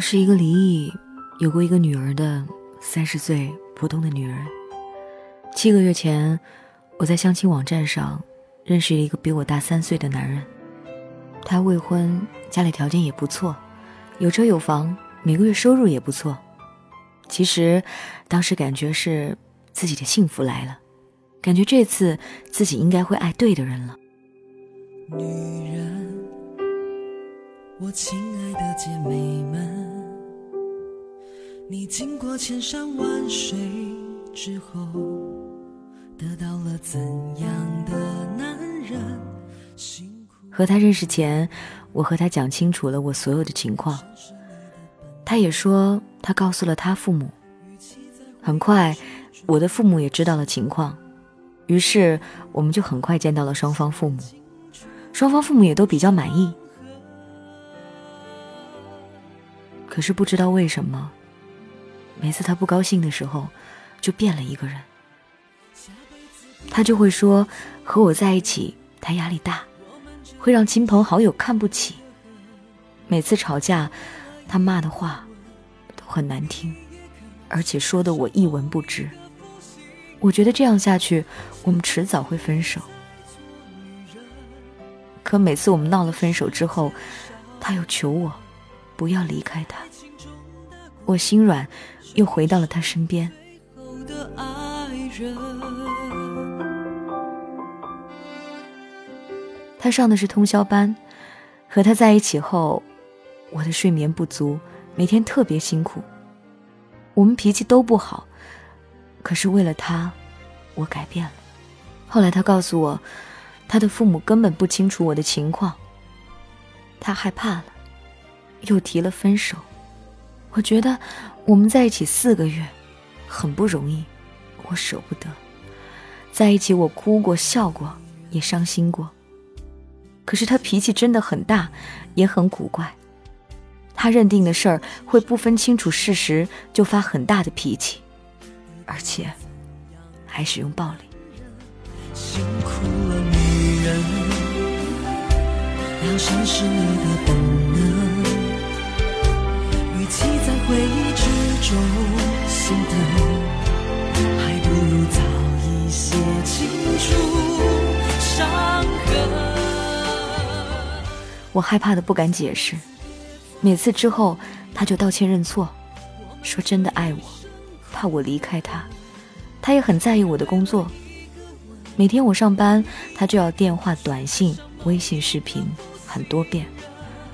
我是一个离异、有过一个女儿的三十岁普通的女人。七个月前，我在相亲网站上认识了一个比我大三岁的男人。他未婚，家里条件也不错，有车有房，每个月收入也不错。其实，当时感觉是自己的幸福来了，感觉这次自己应该会爱对的人了。女人，我亲爱的姐妹们，你经过千山万水之后，得到了怎样的男人？和他认识前，我和他讲清楚了我所有的情况。他也说他告诉了他父母。很快，我的父母也知道了情况，于是我们就很快见到了双方父母。双方父母也都比较满意，可是不知道为什么，每次他不高兴的时候，就变了一个人。他就会说和我在一起，他压力大，会让亲朋好友看不起。每次吵架，他骂的话都很难听，而且说的我一文不值。我觉得这样下去，我们迟早会分手。可每次我们闹了分手之后，他又求我不要离开他。我心软，又回到了他身边。他上的是通宵班，和他在一起后，我的睡眠不足，每天特别辛苦。我们脾气都不好，可是为了他，我改变了。后来他告诉我。他的父母根本不清楚我的情况，他害怕了，又提了分手。我觉得我们在一起四个月，很不容易，我舍不得。在一起我哭过、笑过，也伤心过。可是他脾气真的很大，也很古怪。他认定的事儿会不分清楚事实就发很大的脾气，而且还使用暴力。辛苦了良善是你的本能，回忆之中心疼，还不如早一些清楚伤痕。我害怕的不敢解释，每次之后他就道歉认错，说真的爱我，怕我离开他，他也很在意我的工作。每天我上班，他就要电话、短信、微信视频。很多遍，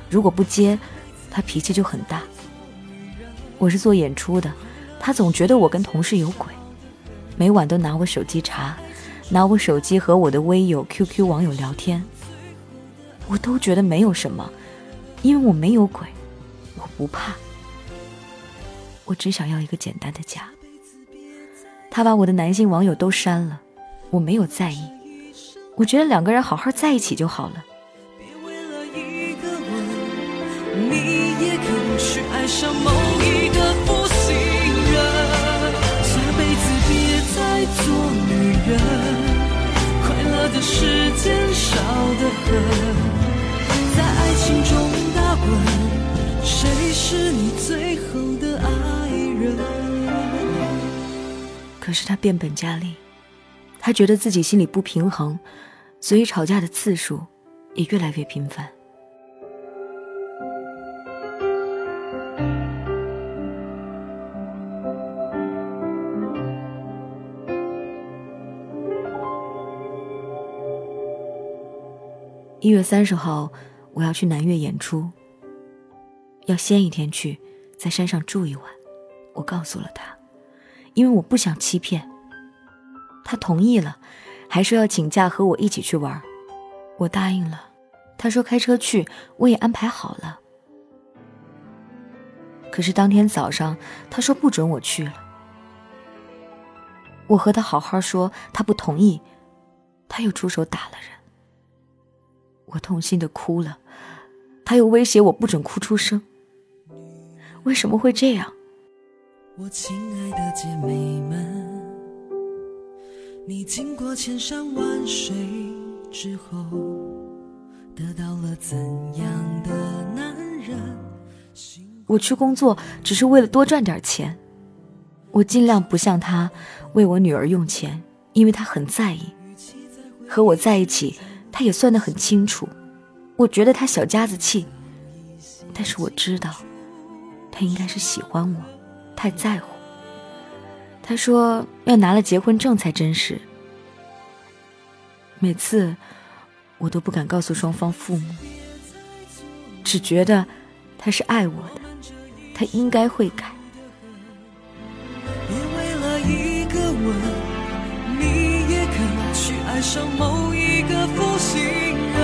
如果不接，他脾气就很大。我是做演出的，他总觉得我跟同事有鬼，每晚都拿我手机查，拿我手机和我的微友、QQ 网友聊天。我都觉得没有什么，因为我没有鬼，我不怕。我只想要一个简单的家。他把我的男性网友都删了，我没有在意，我觉得两个人好好在一起就好了。去爱上某一个负心人，下辈子别再做女人，快乐的时间少得很，在爱情中打滚，谁是你最后的爱人？可是他变本加厉，他觉得自己心里不平衡，所以吵架的次数也越来越频繁。一月三十号，我要去南岳演出。要先一天去，在山上住一晚。我告诉了他，因为我不想欺骗。他同意了，还说要请假和我一起去玩。我答应了。他说开车去，我也安排好了。可是当天早上，他说不准我去了。我和他好好说，他不同意，他又出手打了人。我痛心的哭了，他又威胁我不准哭出声。为什么会这样？我亲爱的姐妹们，你经过千山万水之后，得到了怎样的男人？我去工作只是为了多赚点钱。我尽量不向他为我女儿用钱，因为他很在意。和我在一起，他也算得很清楚。我觉得他小家子气，但是我知道，他应该是喜欢我，太在乎。他说要拿了结婚证才真实。每次我都不敢告诉双方父母，只觉得他是爱我的，他应该会改。情人，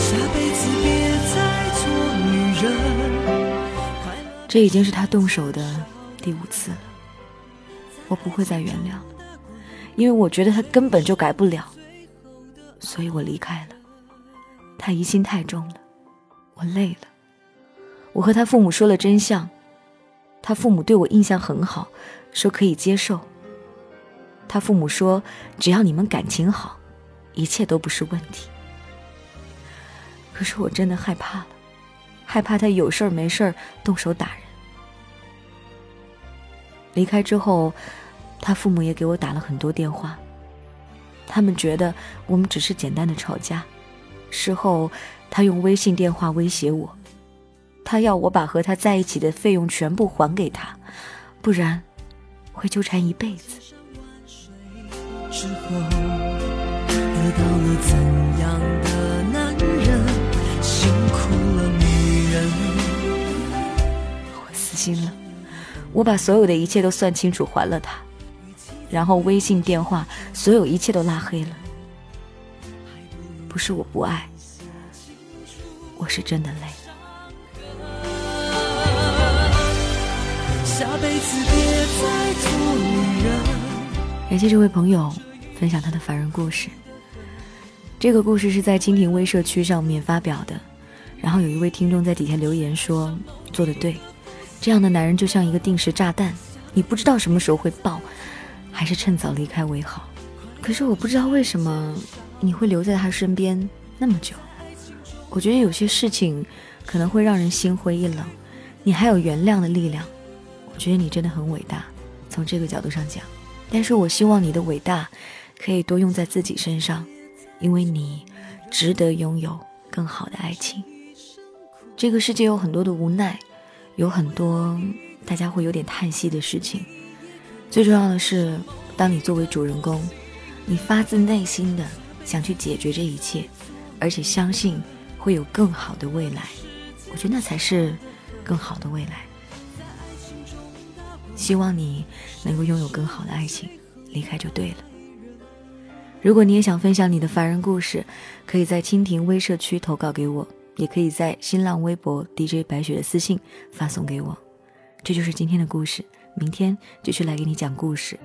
下辈子别再做女人这已经是他动手的第五次了。我不会再原谅了，因为我觉得他根本就改不了，所以我离开了。他疑心太重了，我累了。我和他父母说了真相，他父母对我印象很好，说可以接受。他父母说，只要你们感情好，一切都不是问题。可是我真的害怕了，害怕他有事儿没事儿动手打人。离开之后，他父母也给我打了很多电话。他们觉得我们只是简单的吵架。事后，他用微信电话威胁我，他要我把和他在一起的费用全部还给他，不然会纠缠一辈子。我死心了。我把所有的一切都算清楚，还了他，然后微信、电话，所有一切都拉黑了。不是我不爱，我是真的累。下辈子别再做女人感谢这位朋友分享他的凡人故事。这个故事是在蜻蜓微社区上面发表的，然后有一位听众在底下留言说：“做的对。”这样的男人就像一个定时炸弹，你不知道什么时候会爆，还是趁早离开为好。可是我不知道为什么你会留在他身边那么久。我觉得有些事情可能会让人心灰意冷，你还有原谅的力量。我觉得你真的很伟大，从这个角度上讲。但是我希望你的伟大可以多用在自己身上，因为你值得拥有更好的爱情。这个世界有很多的无奈。有很多大家会有点叹息的事情，最重要的是，当你作为主人公，你发自内心的想去解决这一切，而且相信会有更好的未来，我觉得那才是更好的未来。希望你能够拥有更好的爱情，离开就对了。如果你也想分享你的凡人故事，可以在蜻蜓微社区投稿给我。也可以在新浪微博 DJ 白雪的私信发送给我。这就是今天的故事，明天继续来给你讲故事。